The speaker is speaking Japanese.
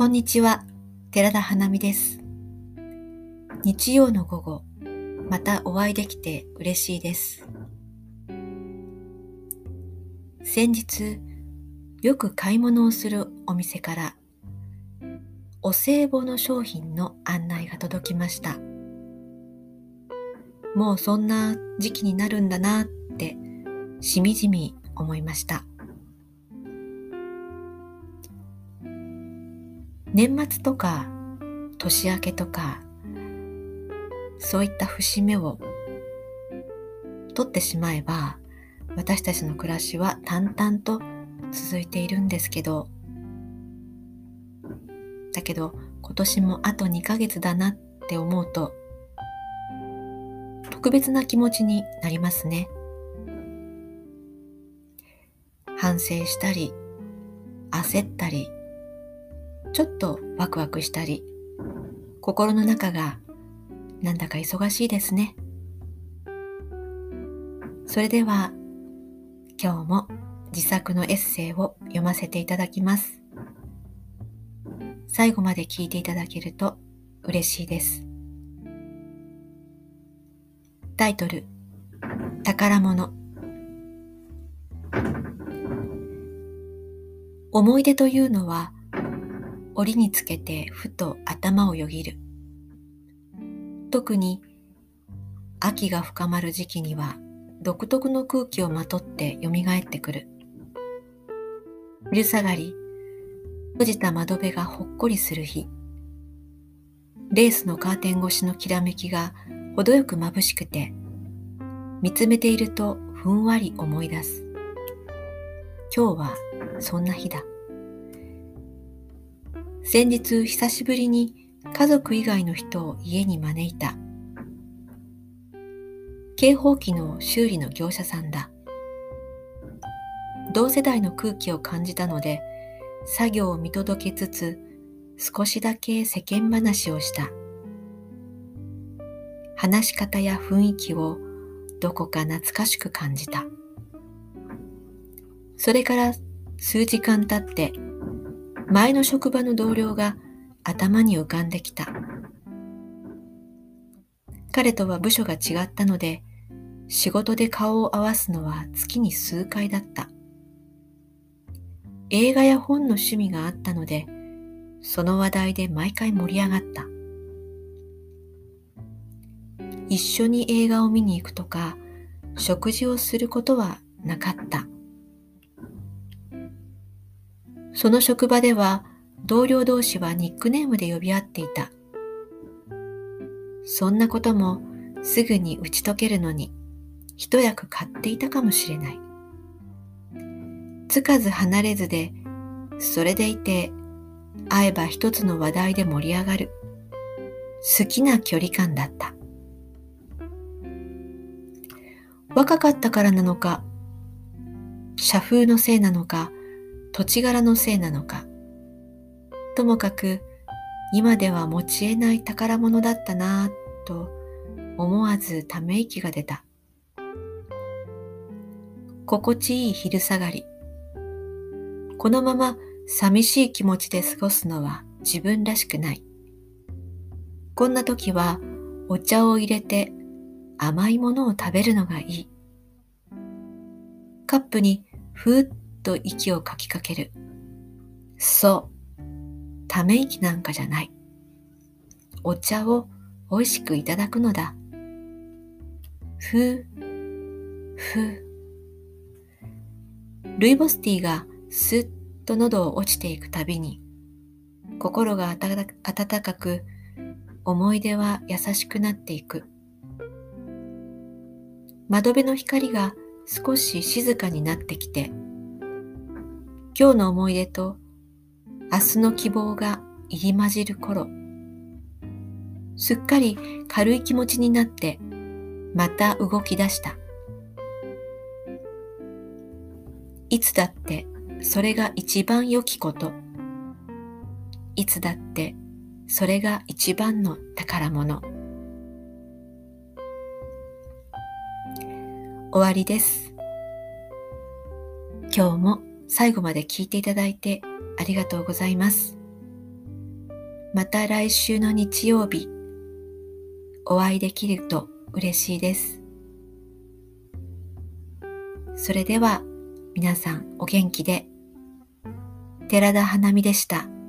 こんにちは、寺田花美です。日曜の午後、またお会いできて嬉しいです。先日、よく買い物をするお店から、お歳暮の商品の案内が届きました。もうそんな時期になるんだなってしみじみ思いました。年末とか年明けとかそういった節目を取ってしまえば私たちの暮らしは淡々と続いているんですけどだけど今年もあと2ヶ月だなって思うと特別な気持ちになりますね。反省したり焦ったりちょっとワクワクしたり、心の中がなんだか忙しいですね。それでは今日も自作のエッセイを読ませていただきます。最後まで聞いていただけると嬉しいです。タイトル宝物思い出というのは折につけてふと頭をよぎる。特に秋が深まる時期には独特の空気をまとって蘇ってくる。昼下がり、閉じた窓辺がほっこりする日。レースのカーテン越しのきらめきが程よく眩しくて、見つめているとふんわり思い出す。今日はそんな日だ。先日久しぶりに家族以外の人を家に招いた。警報機の修理の業者さんだ。同世代の空気を感じたので、作業を見届けつつ、少しだけ世間話をした。話し方や雰囲気をどこか懐かしく感じた。それから数時間経って前の職場の同僚が頭に浮かんできた。彼とは部署が違ったので、仕事で顔を合わすのは月に数回だった。映画や本の趣味があったので、その話題で毎回盛り上がった。一緒に映画を見に行くとか、食事をすることはなかった。その職場では同僚同士はニックネームで呼び合っていた。そんなこともすぐに打ち解けるのに一役買っていたかもしれない。つかず離れずで、それでいて会えば一つの話題で盛り上がる。好きな距離感だった。若かったからなのか、社風のせいなのか、土地柄のせいなのか、ともかく今では持ち得ない宝物だったなぁと思わずため息が出た。心地いい昼下がり。このまま寂しい気持ちで過ごすのは自分らしくない。こんな時はお茶を入れて甘いものを食べるのがいい。カップにふーっと息をかきかける。そう。ため息なんかじゃない。お茶を美味しくいただくのだ。ふう、ふう。ルイボスティーがスッと喉を落ちていくたびに、心が温かく、思い出は優しくなっていく。窓辺の光が少し静かになってきて、今日の思い出と明日の希望が入り混じる頃、すっかり軽い気持ちになってまた動き出した。いつだってそれが一番良きこと。いつだってそれが一番の宝物。終わりです。今日も最後まで聞いていただいてありがとうございます。また来週の日曜日お会いできると嬉しいです。それでは皆さんお元気で寺田花見でした。